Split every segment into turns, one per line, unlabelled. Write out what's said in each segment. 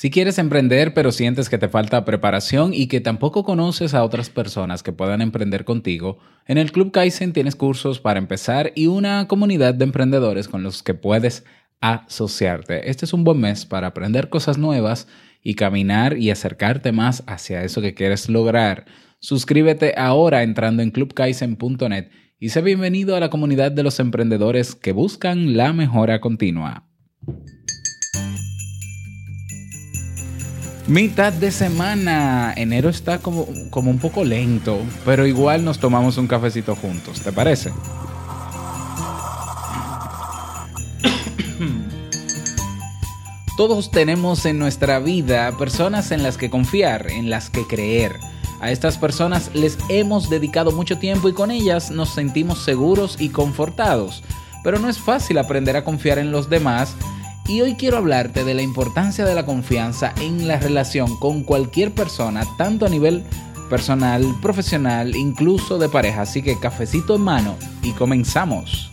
Si quieres emprender pero sientes que te falta preparación y que tampoco conoces a otras personas que puedan emprender contigo, en el Club Kaizen tienes cursos para empezar y una comunidad de emprendedores con los que puedes asociarte. Este es un buen mes para aprender cosas nuevas y caminar y acercarte más hacia eso que quieres lograr. Suscríbete ahora entrando en clubkaizen.net y sé bienvenido a la comunidad de los emprendedores que buscan la mejora continua. Mitad de semana. Enero está como, como un poco lento, pero igual nos tomamos un cafecito juntos, ¿te parece? Todos tenemos en nuestra vida personas en las que confiar, en las que creer. A estas personas les hemos dedicado mucho tiempo y con ellas nos sentimos seguros y confortados. Pero no es fácil aprender a confiar en los demás y hoy quiero hablarte de la importancia de la confianza en la relación con cualquier persona, tanto a nivel personal, profesional, incluso de pareja. Así que cafecito en mano y comenzamos.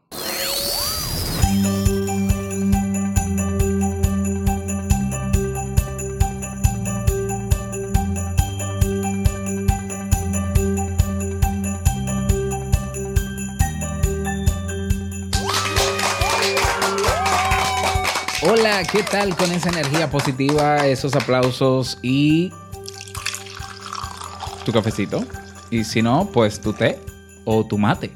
¿Qué tal con esa energía positiva, esos aplausos y tu cafecito? Y si no, pues tu té o tu mate.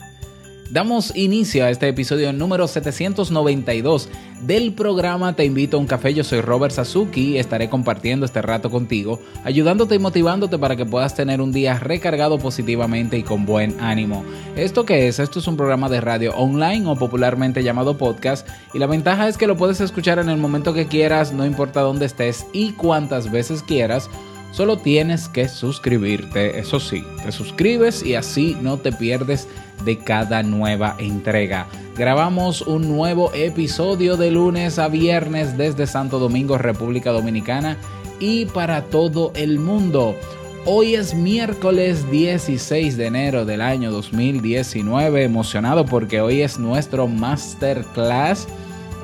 Damos inicio a este episodio número 792 del programa Te invito a un café. Yo soy Robert Sasuki estaré compartiendo este rato contigo, ayudándote y motivándote para que puedas tener un día recargado positivamente y con buen ánimo. ¿Esto qué es? Esto es un programa de radio online o popularmente llamado podcast y la ventaja es que lo puedes escuchar en el momento que quieras, no importa dónde estés y cuántas veces quieras. Solo tienes que suscribirte, eso sí, te suscribes y así no te pierdes de cada nueva entrega. Grabamos un nuevo episodio de lunes a viernes desde Santo Domingo, República Dominicana y para todo el mundo. Hoy es miércoles 16 de enero del año 2019, emocionado porque hoy es nuestro masterclass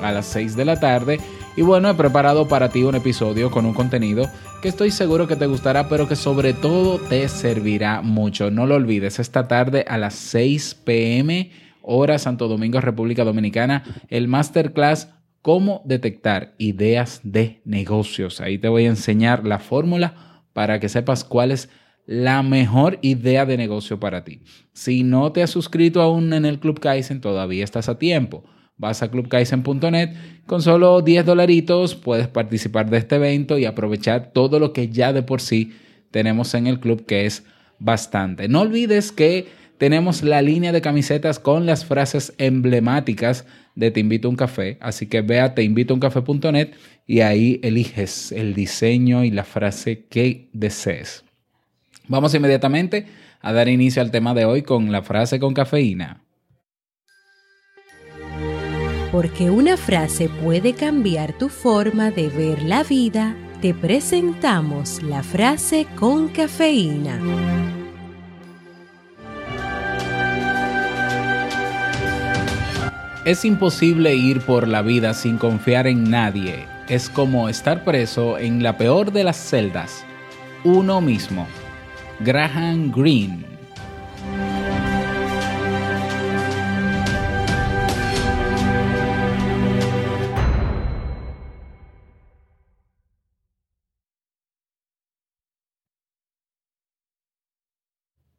a las 6 de la tarde. Y bueno, he preparado para ti un episodio con un contenido que estoy seguro que te gustará, pero que sobre todo te servirá mucho. No lo olvides, esta tarde a las 6 pm, hora Santo Domingo, República Dominicana, el masterclass Cómo detectar ideas de negocios. Ahí te voy a enseñar la fórmula para que sepas cuál es la mejor idea de negocio para ti. Si no te has suscrito aún en el Club Kaizen, todavía estás a tiempo. Vas a clubkaizen.net, con solo 10 dolaritos puedes participar de este evento y aprovechar todo lo que ya de por sí tenemos en el club, que es bastante. No olvides que tenemos la línea de camisetas con las frases emblemáticas de Te invito a un café, así que ve a teinvitouncafe.net y ahí eliges el diseño y la frase que desees. Vamos inmediatamente a dar inicio al tema de hoy con la frase con cafeína.
Porque una frase puede cambiar tu forma de ver la vida, te presentamos la frase con cafeína.
Es imposible ir por la vida sin confiar en nadie. Es como estar preso en la peor de las celdas, uno mismo. Graham Greene.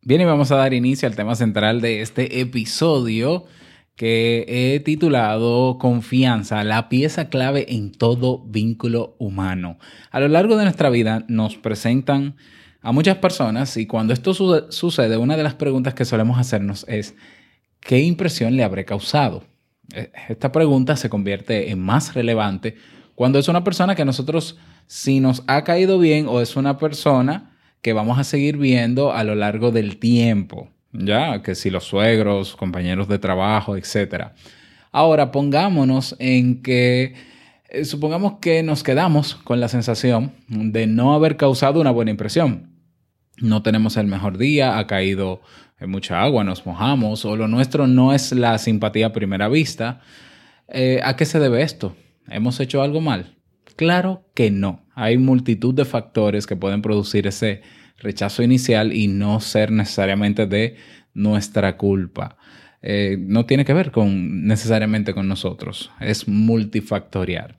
Bien, y vamos a dar inicio al tema central de este episodio, que he titulado Confianza, la pieza clave en todo vínculo humano. A lo largo de nuestra vida nos presentan a muchas personas y cuando esto su sucede, una de las preguntas que solemos hacernos es, ¿qué impresión le habré causado? E, esta pregunta se convierte en más relevante cuando es una persona que nosotros, si nos ha caído bien o es una persona que vamos a seguir viendo a lo largo del tiempo, ya que si los suegros, compañeros de trabajo, etc. Ahora pongámonos en que, eh, supongamos que nos quedamos con la sensación de no haber causado una buena impresión. No tenemos el mejor día, ha caído mucha agua, nos mojamos, o lo nuestro no es la simpatía a primera vista. Eh, ¿A qué se debe esto? ¿Hemos hecho algo mal? Claro que no. Hay multitud de factores que pueden producir ese rechazo inicial y no ser necesariamente de nuestra culpa. Eh, no tiene que ver con necesariamente con nosotros, es multifactorial.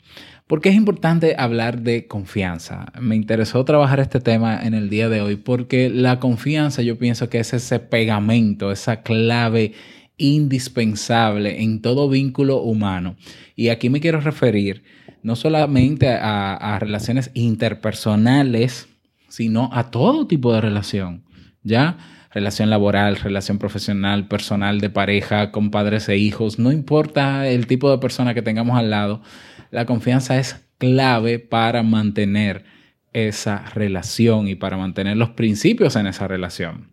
¿Por qué es importante hablar de confianza? Me interesó trabajar este tema en el día de hoy porque la confianza yo pienso que es ese pegamento, esa clave indispensable en todo vínculo humano. Y aquí me quiero referir no solamente a, relaciones interpersonales, sino a todo tipo de relación, ¿ya? Relación laboral, relación profesional, personal, de pareja, con padres e hijos, no importa el tipo de persona que tengamos al lado, la confianza es clave para mantener esa relación y para mantener los principios en esa relación.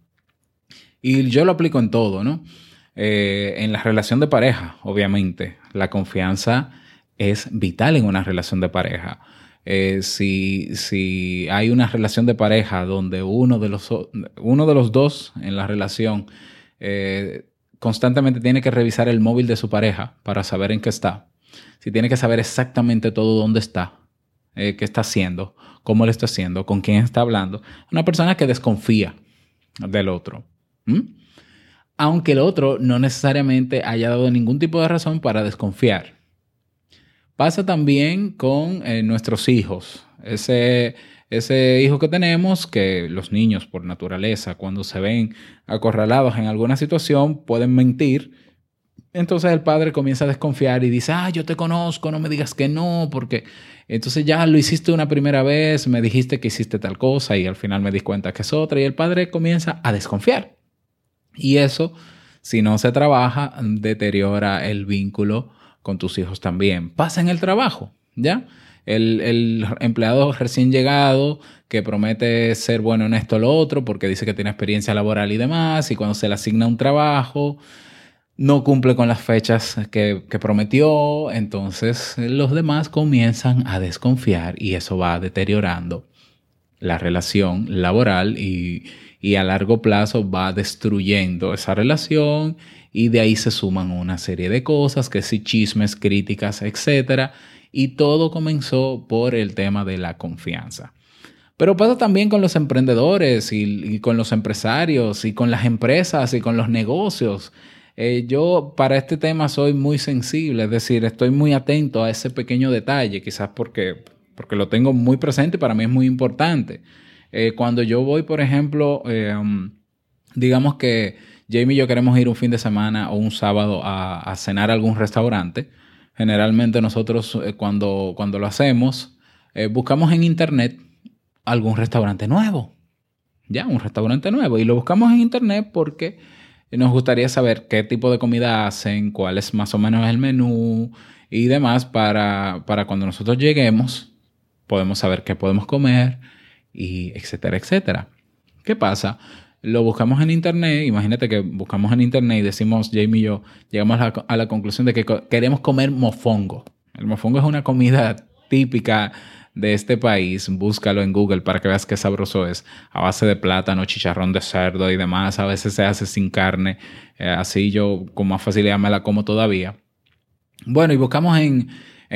Y yo lo aplico en todo, ¿no? Eh, en la relación de pareja, obviamente, la confianza es vital en una relación de pareja. Eh, si, si, hay una relación de pareja donde uno de los, uno de los dos en la relación eh, constantemente tiene que revisar el móvil de su pareja para saber en qué está, si tiene que saber exactamente todo dónde está, qué está haciendo, cómo le está haciendo, con quién está hablando, una persona que desconfía del otro aunque el otro no necesariamente haya dado ningún tipo de razón para desconfiar. Pasa también con eh, nuestros hijos. Ese, ese hijo que tenemos, que los niños por naturaleza, cuando se ven acorralados en alguna situación, pueden mentir. Entonces el padre comienza a desconfiar y dice, ah, yo te conozco, no me digas que no, porque entonces ya lo hiciste una primera vez, me dijiste que hiciste tal cosa y al final me di cuenta que es otra y el padre comienza a desconfiar. Y eso, si no se trabaja, deteriora el vínculo con tus hijos también. Pasa en el trabajo, ¿ya? El, empleado recién llegado que promete ser bueno en esto o lo otro porque dice que tiene experiencia laboral y demás, y cuando se le asigna un trabajo, no cumple con las fechas que, que, prometió, entonces los demás comienzan a desconfiar y eso va deteriorando la relación laboral y, y a largo plazo va destruyendo esa relación y de ahí se suman una serie de cosas, que si chismes, críticas, etc. Y todo comenzó por el tema de la confianza. Pero pasa también con los emprendedores y, con los empresarios y con las empresas y con los negocios. Eh, yo para este tema soy muy sensible, es decir, estoy muy atento a ese pequeño detalle, quizás porque, porque lo tengo muy presente y para mí es muy importante. Eh, cuando yo voy, por ejemplo, eh, um, digamos que Jamie y yo queremos ir un fin de semana o un sábado a, cenar a algún restaurante, generalmente nosotros eh, cuando, cuando lo hacemos, buscamos en internet algún restaurante nuevo. Ya, un restaurante nuevo. Y lo buscamos en internet porque nos gustaría saber qué tipo de comida hacen, cuál es más o menos el menú y demás para, para cuando nosotros lleguemos podemos saber qué podemos comer y etcétera, etcétera. ¿Qué pasa? Lo buscamos en internet, imagínate que buscamos en internet y decimos, Jamie y yo, llegamos a la, conclusión de que queremos comer mofongo. El mofongo es una comida típica de este país, búscalo en Google para que veas qué sabroso es, a base de plátano, chicharrón de cerdo y demás, a veces se hace sin carne, eh, así yo con más facilidad me la como todavía. Bueno, y buscamos en,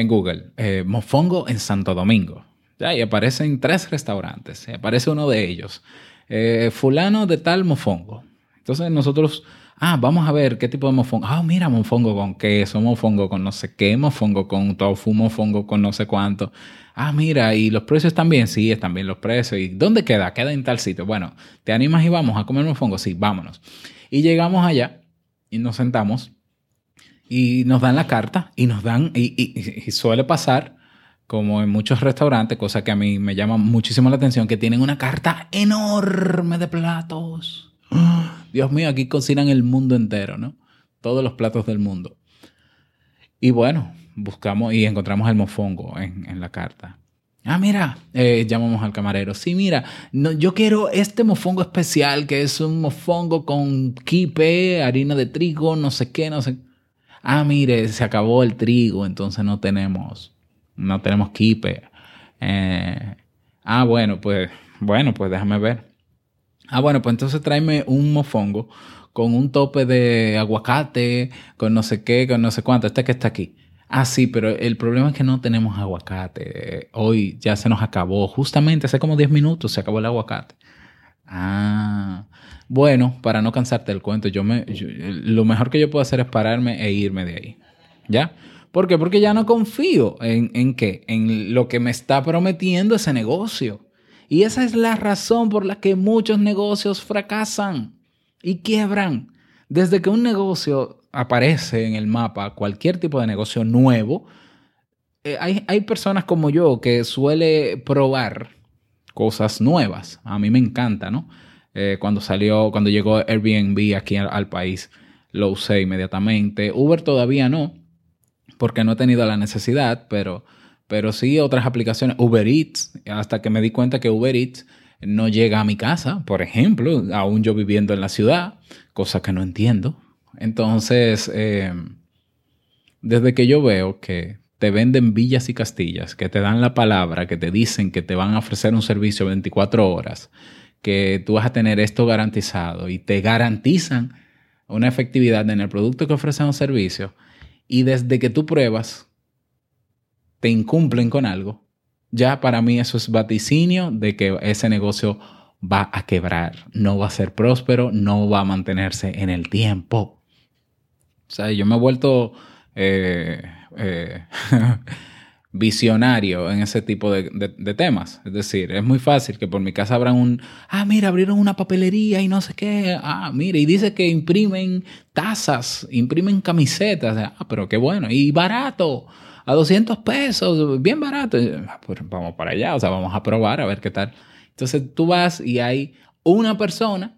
Google, eh, mofongo en Santo Domingo. Ya, y aparecen tres restaurantes. Aparece uno de ellos. Eh, fulano de tal mofongo. Entonces nosotros, ah, vamos a ver qué tipo de mofongo. Ah, mira, mofongo con queso, mofongo con no sé qué, mofongo con tofu, mofongo con no sé cuánto. Ah, mira, y los precios también, sí, están bien los precios. ¿Y dónde queda? Queda en tal sitio. Bueno, ¿te animas y vamos a comer mofongo? Sí, vámonos. Y llegamos allá y nos sentamos y nos dan la carta y nos dan, y, y- y suele pasar, como en muchos restaurantes, cosa que a mí me llama muchísimo la atención, que tienen una carta enorme de platos. Dios mío, aquí cocinan el mundo entero, ¿no? Todos los platos del mundo. Y bueno, buscamos y encontramos el mofongo en, en la carta. Ah, mira, eh, llamamos al camarero. Sí, mira, no, yo quiero este mofongo especial, que es un mofongo con quipe, harina de trigo, no sé qué, no sé. Ah, mire, se acabó el trigo, entonces no tenemos, no tenemos quipe. Eh, ah, bueno, pues, bueno, pues déjame ver. Ah, bueno, pues entonces tráeme un mofongo con un tope de aguacate, con no sé qué, con no sé cuánto, este que está aquí. Ah, sí, pero el problema es que no tenemos aguacate. Hoy ya se nos acabó. Justamente hace como 10 minutos se acabó el aguacate. Ah, bueno, para no cansarte del cuento, yo me, yo- lo mejor que yo puedo hacer es pararme e irme de ahí. ¿Ya? ¿Por qué? Porque ya no confío en, en qué, en lo que me está prometiendo ese negocio. Y esa es la razón por la que muchos negocios fracasan y quiebran. Desde que un negocio aparece en el mapa, cualquier tipo de negocio nuevo, eh, hay, hay personas como yo que suele probar cosas nuevas. A mí me encanta, ¿no? Eh, cuando salió, cuando llegó Airbnb aquí al, al país, lo usé inmediatamente. Uber todavía no, porque no he tenido la necesidad, pero, pero sí otras aplicaciones. Uber Eats, hasta que me di cuenta que Uber Eats no llega a mi casa, por ejemplo, aún yo viviendo en la ciudad, cosa que no entiendo. Entonces, eh, desde que yo veo que te venden villas y castillas, que te dan la palabra, que te dicen que te van a ofrecer un servicio 24 horas, que tú vas a tener esto garantizado y te garantizan una efectividad en el producto que ofrecen un servicio, y desde que tú pruebas, te incumplen con algo, ya para mí eso es vaticinio de que ese negocio va a quebrar, no va a ser próspero, no va a mantenerse en el tiempo. O sea, yo me he vuelto eh, eh, visionario en ese tipo de, temas. Es decir, es muy fácil que por mi casa abran un, ah, mira, abrieron una papelería y no sé qué, ah, mira, y dice que imprimen tazas, imprimen camisetas, ah, pero qué bueno, y barato, a 200 pesos, bien barato. Ah, Pues vamos para allá, o sea, vamos a probar a ver qué tal. Entonces tú vas y hay una persona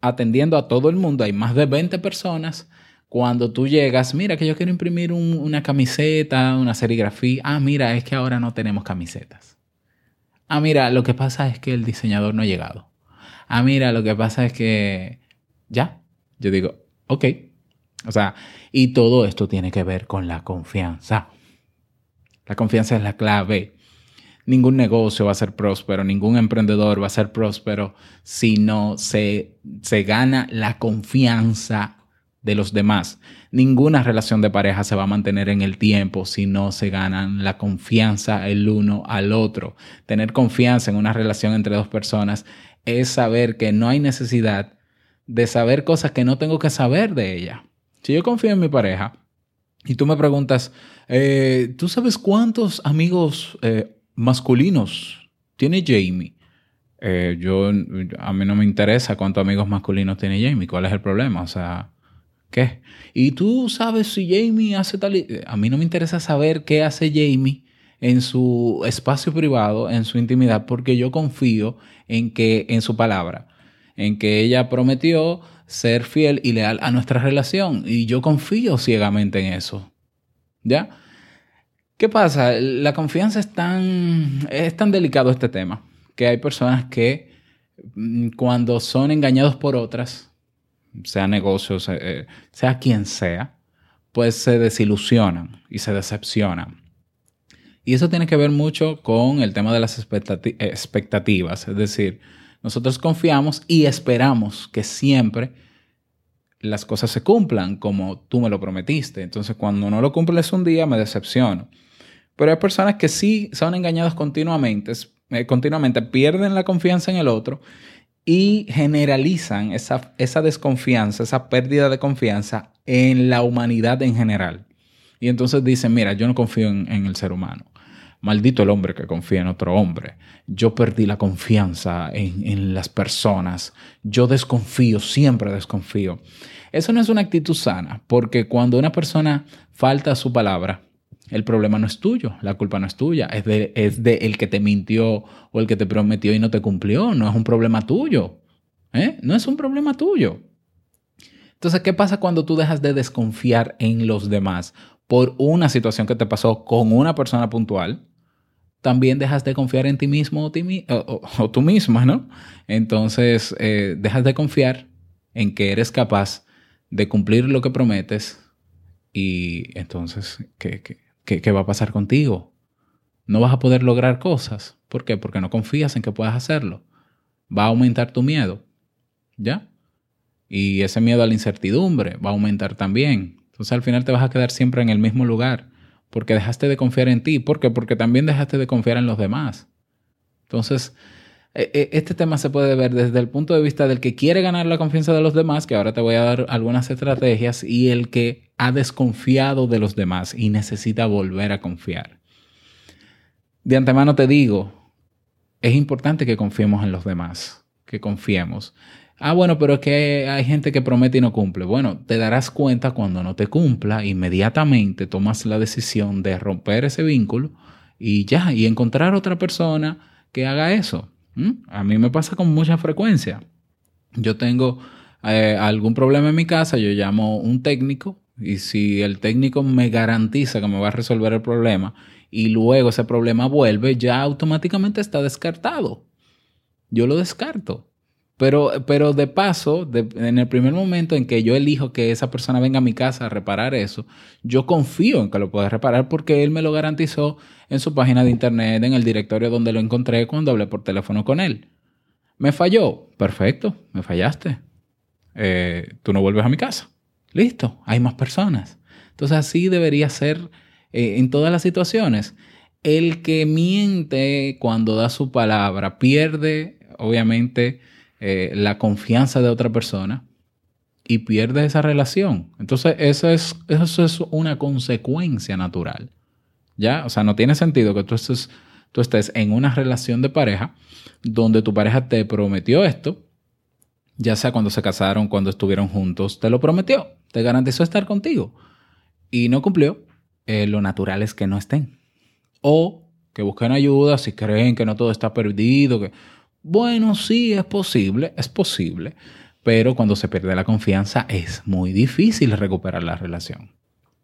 atendiendo a todo el mundo, hay más de 20 personas. Cuando tú llegas, mira que yo quiero imprimir un- una camiseta, una serigrafía. Ah, mira, es que ahora no tenemos camisetas. Ah, mira, lo que pasa es que el diseñador no ha llegado. Ah, mira, lo que pasa es que ya. Yo digo, ok. O sea, y todo esto tiene que ver con la confianza. La confianza es la clave. Ningún negocio va a ser próspero, ningún emprendedor va a ser próspero si no se, se gana la confianza de los demás. Ninguna relación de pareja se va a mantener en el tiempo si no se ganan la confianza el uno al otro. Tener confianza en una relación entre dos personas es saber que no hay necesidad de saber cosas que no tengo que saber de ella. Si yo confío en mi pareja y tú me preguntas, eh, ¿tú sabes cuántos amigos eh, masculinos tiene Jamie? Eh, yo, a mí no me interesa cuántos amigos masculinos tiene Jamie. ¿Cuál es el problema? O sea, ¿qué? Y tú sabes si Jamie hace tal... y- A mí no me interesa saber qué hace Jamie en su espacio privado, en su intimidad, porque yo confío en que, en su palabra, en que ella prometió ser fiel y leal a nuestra relación. Y yo confío ciegamente en eso. ¿Ya? ¿Qué pasa? La confianza es tan, es tan delicado este tema que hay personas que mm, cuando son engañados por otras, sea negocios, eh, eh, sea quien sea, pues se desilusionan y se decepcionan. Y eso tiene que ver mucho con el tema de las expectati- expectativas. Es decir, nosotros confiamos y esperamos que siempre las cosas se cumplan como tú me lo prometiste. Entonces, cuando no lo cumples un día, me decepciono. Pero hay personas que sí son engañados continuamente, eh, continuamente pierden la confianza en el otro y generalizan esa, esa desconfianza, esa pérdida de confianza en la humanidad en general. Y entonces dicen, mira, yo no confío en, el ser humano. Maldito el hombre que confía en otro hombre. Yo perdí la confianza en, en las personas. Yo desconfío, siempre desconfío. Eso no es una actitud sana, porque cuando una persona falta su palabra, el problema no es tuyo, la culpa no es tuya, es de, es de el que te mintió o el que te prometió y no te cumplió, no es un problema tuyo. ¿eh? No es un problema tuyo. Entonces, ¿qué pasa cuando tú dejas de desconfiar en los demás por una situación que te pasó con una persona puntual? También dejas de confiar en ti mismo o, ti o tú misma, ¿no? Entonces, eh, dejas de confiar en que eres capaz de cumplir lo que prometes y entonces, ¿qué, qué, qué- qué va a pasar contigo? No vas a poder lograr cosas. ¿Por qué? Porque no confías en que puedas hacerlo. Va a aumentar tu miedo. ¿Ya? Y ese miedo a la incertidumbre va a aumentar también. Entonces al final te vas a quedar siempre en el mismo lugar porque dejaste de confiar en ti. ¿Por qué? Porque también dejaste de confiar en los demás. Entonces, este tema se puede ver desde el punto de vista del que quiere ganar la confianza de los demás, que ahora te voy a dar algunas estrategias, y el que ha desconfiado de los demás y necesita volver a confiar. De antemano te digo, es importante que confiemos en los demás, que confiemos. Ah, bueno, pero es que hay gente que promete y no cumple. Bueno, te darás cuenta cuando no te cumpla, inmediatamente tomas la decisión de romper ese vínculo y ya, y encontrar otra persona que haga eso. ¿Mm? A mí me pasa con mucha frecuencia. Yo tengo eh, algún problema en mi casa, yo llamo un técnico y si el técnico me garantiza que me va a resolver el problema y luego ese problema vuelve, ya automáticamente está descartado. Yo lo descarto. Pero, pero de paso, en el primer momento en que yo elijo que esa persona venga a mi casa a reparar eso, yo confío en que lo puede reparar porque él me lo garantizó en su página de internet, en el directorio donde lo encontré cuando hablé por teléfono con él. ¿Me falló? Perfecto, me fallaste. Eh, tú no vuelves a mi casa. Listo, hay más personas. Entonces así debería ser eh, en todas las situaciones. El que miente cuando da su palabra pierde, obviamente, eh, la confianza de otra persona y pierde esa relación. Entonces eso es, eso es una consecuencia natural. ¿Ya? O sea, no tiene sentido que tú estés, tú estés en una relación de pareja donde tu pareja te prometió esto, ya sea cuando se casaron, cuando estuvieron juntos, te lo prometió, te garantizó estar contigo y no cumplió. Eh, lo natural es que no estén. O que busquen ayuda si creen que no todo está perdido. Que... Bueno, sí, es posible, es posible. Pero cuando se pierde la confianza es muy difícil recuperar la relación.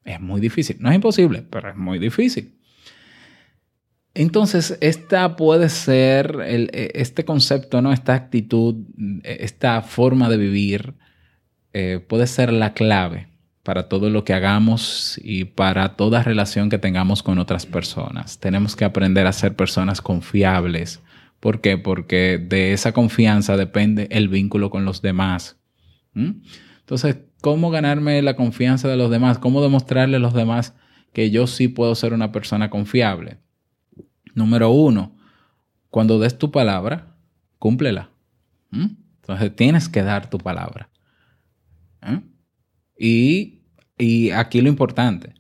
Es muy difícil. No es imposible, pero es muy difícil. Entonces, esta puede ser, el- este concepto, ¿no? esta actitud, esta forma de vivir, eh, puede ser la clave para todo lo que hagamos y para toda relación que tengamos con otras personas. Tenemos que aprender a ser personas confiables. ¿Por qué? Porque de esa confianza depende el vínculo con los demás. ¿Mm? Entonces, ¿cómo ganarme la confianza de los demás? ¿Cómo demostrarle a los demás que yo sí puedo ser una persona confiable? Número uno, cuando des tu palabra, cúmplela. ¿Mm? Entonces tienes que dar tu palabra. ¿Eh? Y, y aquí lo importante,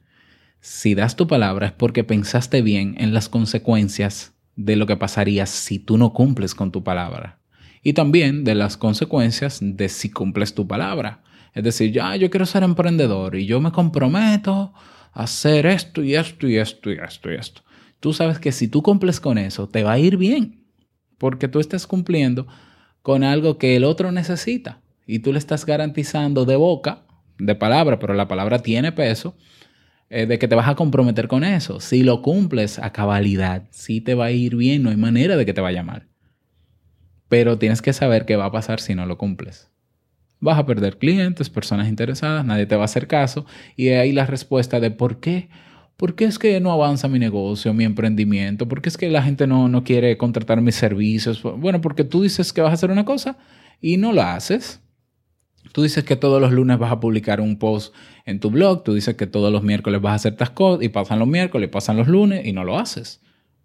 si das tu palabra es porque pensaste bien en las consecuencias de lo que pasaría si tú no cumples con tu palabra. Y también de las consecuencias de si cumples tu palabra. Es decir, ya yo quiero ser emprendedor y yo me comprometo a hacer esto y esto y esto y esto y esto. Tú sabes que si tú cumples con eso, te va a ir bien. Porque tú estás cumpliendo con algo que el otro necesita. Y tú le estás garantizando de boca, de palabra, pero la palabra tiene peso, eh, de que te vas a comprometer con eso. Si lo cumples a cabalidad, sí te va a ir bien, no hay manera de que te vaya mal. Pero tienes que saber qué va a pasar si no lo cumples. Vas a perder clientes, personas interesadas, nadie te va a hacer caso. Y ahí la respuesta de por qué. ¿Por qué es que no avanza mi negocio, mi emprendimiento? ¿Por qué es que la gente no, no quiere contratar mis servicios? Bueno, porque tú dices que vas a hacer una cosa y no la haces. Tú dices que todos los lunes vas a publicar un post en tu blog, tú dices que todos los miércoles vas a hacer estas cosas y pasan los miércoles, pasan los lunes y no lo haces.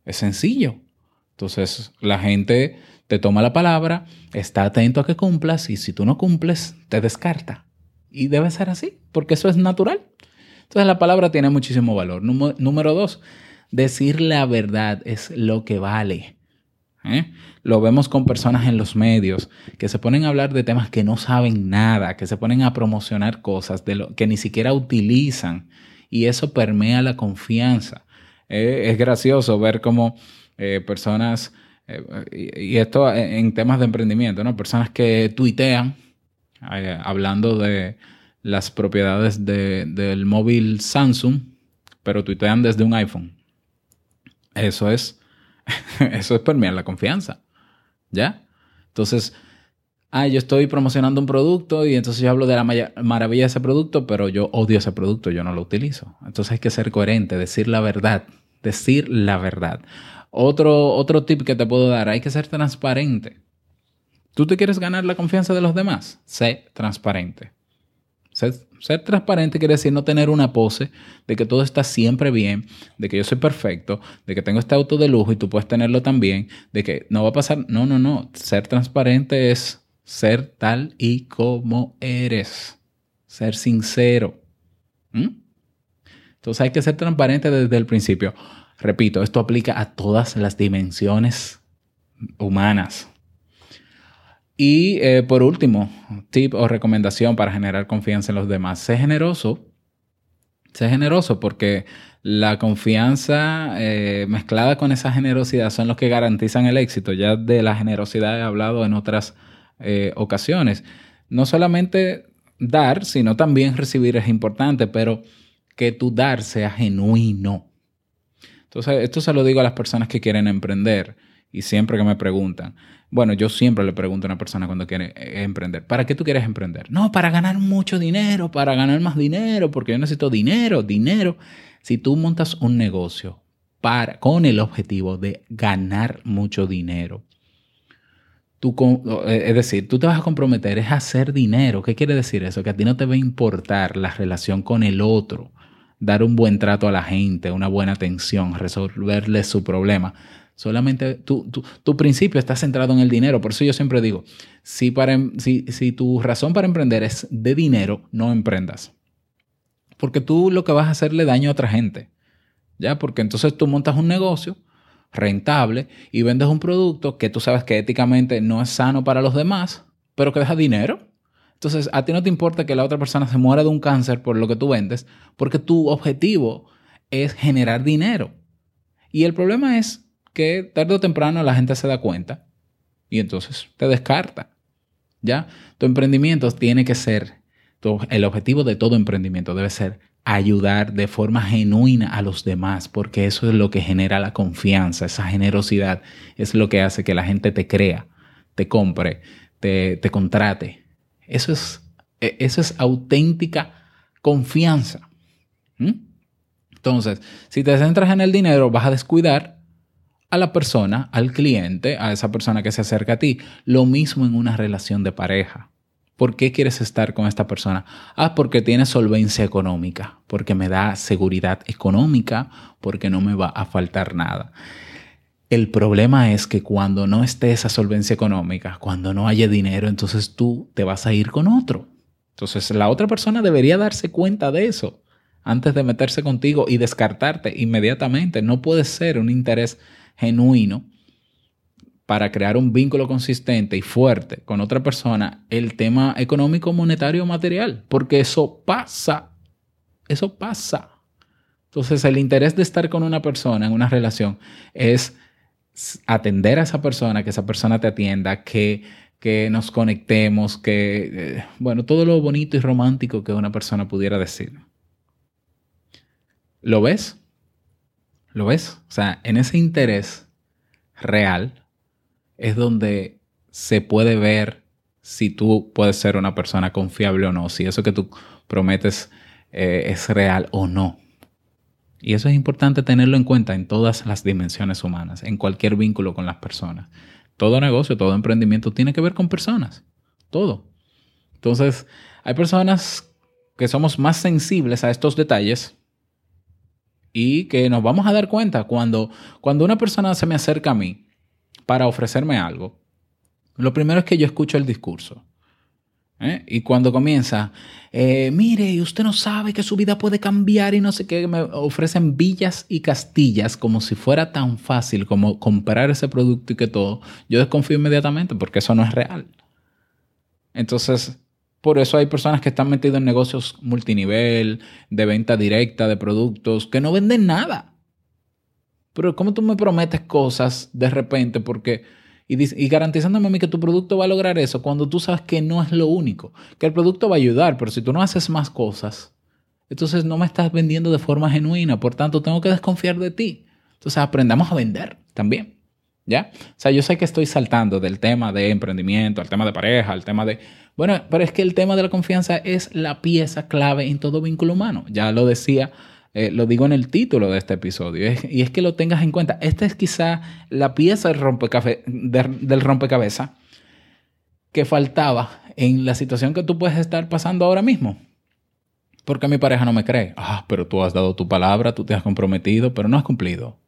Es sencillo. Entonces la gente te toma la palabra, está atento a que cumplas y si tú no cumples, te descarta. Y debe ser así, porque eso es natural. Entonces la palabra tiene muchísimo valor. Número, número dos, Decir la verdad es lo que vale. ¿Eh? Lo vemos con personas en los medios que se ponen a hablar de temas que no saben nada, que se ponen a promocionar cosas que ni siquiera utilizan y eso permea la confianza. Eh, es gracioso ver cómo eh, personas, y, esto en temas de emprendimiento, ¿no? Personas que tuitean hablando de las propiedades de- del móvil Samsung, pero tuitean desde un iPhone. Eso es, eso es permear la confianza. ¿Ya? Entonces, ah, yo estoy promocionando un producto y entonces yo hablo de la maravilla de ese producto, pero yo odio ese producto, yo no lo utilizo. Entonces hay que ser coherente, decir la verdad, decir la verdad. Otro, otro tip que te puedo dar, hay que ser transparente. ¿Tú te quieres ganar la confianza de los demás? Sé transparente. Ser, transparente quiere decir no tener una pose de que todo está siempre bien, de que yo soy perfecto, de que tengo este auto de lujo y tú puedes tenerlo también, de que no va a pasar. No, no, no. Ser transparente es ser tal y como eres. Ser sincero. Entonces hay que ser transparente desde el principio. Repito, esto aplica a todas las dimensiones humanas. Y eh, por último, tip o recomendación para generar confianza en los demás. Sé generoso. Sé generoso porque la confianza eh, mezclada con esa generosidad son los que garantizan el éxito. Ya de la generosidad he hablado en otras eh, ocasiones. No solamente dar, sino también recibir es importante, pero que tu dar sea genuino. Entonces, esto se lo digo a las personas que quieren emprender y siempre que me preguntan. Bueno, yo siempre le pregunto a una persona cuando quiere eh, emprender, ¿para qué tú quieres emprender? No, para ganar mucho dinero, para ganar más dinero, porque yo necesito dinero, dinero. Si tú montas un negocio para, con el objetivo de ganar mucho dinero, tú eh, es decir, tú te vas a comprometer es a hacer dinero. ¿Qué quiere decir eso? Que a ti no te va a importar la relación con el otro, dar un buen trato a la gente, una buena atención, resolverle su problema. Solamente tu, tu- tu principio está centrado en el dinero. Por eso yo siempre digo, si, para, em- si, si tu razón para emprender es de dinero, no emprendas. Porque tú lo que vas a hacerle daño a otra gente. ¿Ya? Porque entonces tú montas un negocio rentable y vendes un producto que tú sabes que éticamente no es sano para los demás, pero que deja dinero. Entonces, a ti no te importa que la otra persona se muera de un cáncer por lo que tú vendes, porque tu objetivo es generar dinero. Y el problema es que tarde o temprano la gente se da cuenta y entonces te descarta. ¿Ya? Tu emprendimiento tiene que ser, el objetivo de todo emprendimiento debe ser ayudar de forma genuina a los demás, porque eso es lo que genera la confianza, esa generosidad es lo que hace que la gente te crea, te compre, te, te contrate. Eso es, e- eso es auténtica confianza. Entonces, si te centras en el dinero, vas a descuidar a la persona, al cliente, a esa persona que se acerca a ti. Lo mismo en una relación de pareja. ¿Por qué quieres estar con esta persona? Ah, porque tiene solvencia económica, porque me da seguridad económica, porque no me va a faltar nada. El problema es que cuando no esté esa solvencia económica, cuando no haya dinero, entonces tú te vas a ir con otro. Entonces la otra persona debería darse cuenta de eso antes de meterse contigo y descartarte inmediatamente. No puede ser un interés genuino para crear un vínculo consistente y fuerte con otra persona el tema económico, monetario, material, porque eso pasa. Eso pasa. Entonces, el interés de estar con una persona en una relación es atender a esa persona, que esa persona te atienda, que, que nos conectemos, que, eh, bueno, todo lo bonito y romántico que una persona pudiera decir. ¿Lo ves? ¿Lo ves? O sea, en ese interés real es donde se puede ver si tú puedes ser una persona confiable o no, si eso que tú prometes eh, es real o no. Y eso es importante tenerlo en cuenta en todas las dimensiones humanas, en cualquier vínculo con las personas. Todo negocio, todo emprendimiento tiene que ver con personas. Todo. Entonces, hay personas que somos más sensibles a estos detalles y que nos vamos a dar cuenta cuando, cuando una persona se me acerca a mí para ofrecerme algo. Lo primero es que yo escucho el discurso. ¿eh? Y cuando comienza, eh, mire, usted no sabe que su vida puede cambiar y no sé qué, me ofrecen villas y castillas como si fuera tan fácil como comprar ese producto y que todo, yo desconfío inmediatamente porque eso no es real. Entonces, por eso hay personas que están metidas en negocios multinivel, de venta directa de productos, que no venden nada. Pero ¿cómo tú me prometes cosas de repente porque y, garantizándome a mí que tu producto va a lograr eso cuando tú sabes que no es lo único, que el producto va a ayudar, pero si tú no haces más cosas, entonces no me estás vendiendo de forma genuina, por tanto tengo que desconfiar de ti. Entonces aprendamos a vender también. ¿Ya? O sea, yo sé que estoy saltando del tema de emprendimiento, al tema de pareja, al tema de... Bueno, pero es que el tema de la confianza es la pieza clave en todo vínculo humano. Ya lo decía, eh, lo digo en el título de este episodio, es- y es que lo tengas en cuenta. Esta es quizá la pieza del, rompecafe- de- del rompecabezas que faltaba en la situación que tú puedes estar pasando ahora mismo. Porque mi pareja no me cree. Ah, pero tú has dado tu palabra, tú te has comprometido, pero no has cumplido.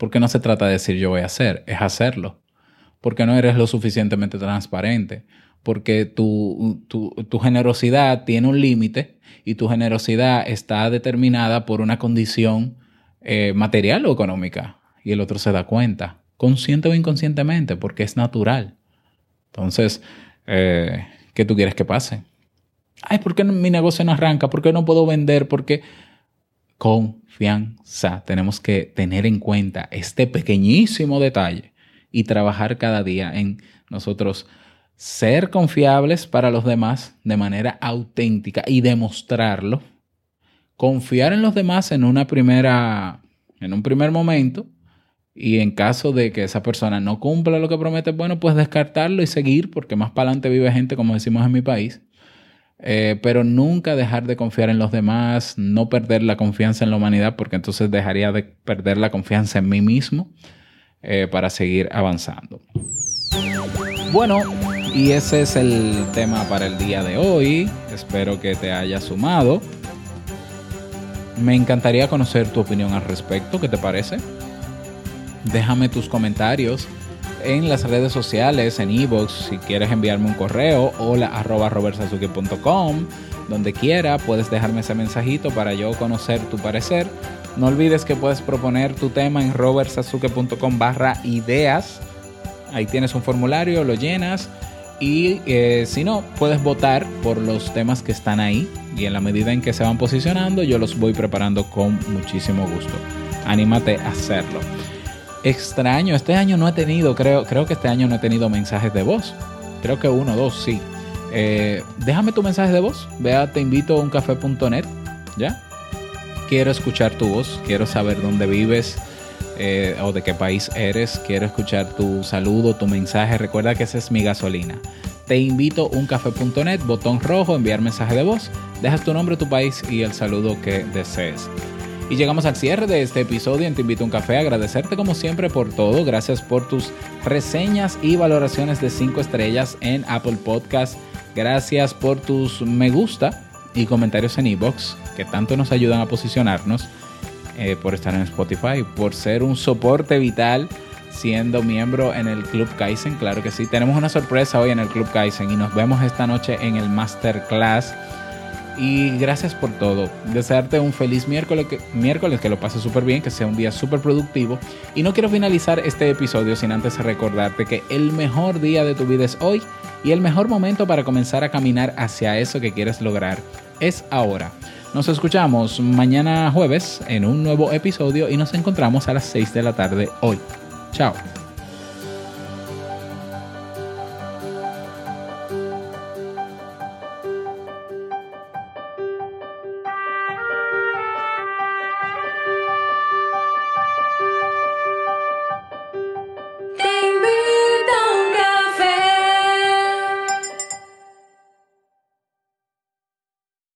Porque no se trata de decir yo voy a hacer, es hacerlo. Porque no eres lo suficientemente transparente. Porque tu, tu, generosidad tiene un límite y tu generosidad está determinada por una condición eh, material o económica. Y el otro se da cuenta, consciente o inconscientemente, porque es natural. Entonces, eh, ¿qué tú quieres que pase? Ay, ¿por qué mi negocio no arranca? ¿Por qué no puedo vender? Porque confianza. Tenemos que tener en cuenta este pequeñísimo detalle y trabajar cada día en nosotros ser confiables para los demás de manera auténtica y demostrarlo. Confiar en los demás en una primera, en un primer momento y en caso de que esa persona no cumpla lo que promete, bueno, pues descartarlo y seguir porque más para adelante vive gente, como decimos en mi país. Eh, pero nunca dejar de confiar en los demás, no perder la confianza en la humanidad, porque entonces dejaría de perder la confianza en mí mismo eh, para seguir avanzando. Bueno, y ese es el tema para el día de hoy. Espero que te haya sumado. Me encantaría conocer tu opinión al respecto. ¿Qué te parece? Déjame tus comentarios en las redes sociales, en ebooks, si quieres enviarme un correo, hola arroba robertsazuke.com, donde quiera puedes dejarme ese mensajito para yo conocer tu parecer. No olvides que puedes proponer tu tema en robertsazuke.com barra ideas. Ahí tienes un formulario, lo llenas y eh, si no, puedes votar por los temas que están ahí y en la medida en que se van posicionando, yo los voy preparando con muchísimo gusto. Anímate a hacerlo. Extraño, este año no he tenido, creo, creo que este año no he tenido mensajes de voz. Creo que uno dos, sí. Eh, déjame tu mensaje de voz. Ve a teinvitouncafé.net, ¿ya? Quiero escuchar tu voz, quiero saber dónde vives eh, o de qué país eres. Quiero escuchar tu saludo, tu mensaje. Recuerda que esa es mi gasolina. Te invito uncafé.net, botón rojo, enviar mensaje de voz. Dejas tu nombre, tu país y el saludo que desees. Y llegamos al cierre de este episodio en Te Invito a un Café. Agradecerte como siempre por todo. Gracias por tus reseñas y valoraciones de 5 estrellas en Apple Podcast. Gracias por tus me gusta y comentarios en iBox que tanto nos ayudan a posicionarnos. eh, por estar en Spotify, por ser un soporte vital siendo miembro en el Club Kaizen. Claro que sí. Tenemos una sorpresa hoy en el Club Kaizen y nos vemos esta noche en el Masterclass. Y gracias por todo. Desearte un feliz miércoles, que, miércoles, que lo pases súper bien, que sea un día súper productivo. Y no quiero finalizar este episodio sin antes recordarte que el mejor día de tu vida es hoy y el mejor momento para comenzar a caminar hacia eso que quieres lograr es ahora. Nos escuchamos mañana jueves en un nuevo episodio y nos encontramos a las 6 de la tarde hoy. Chao.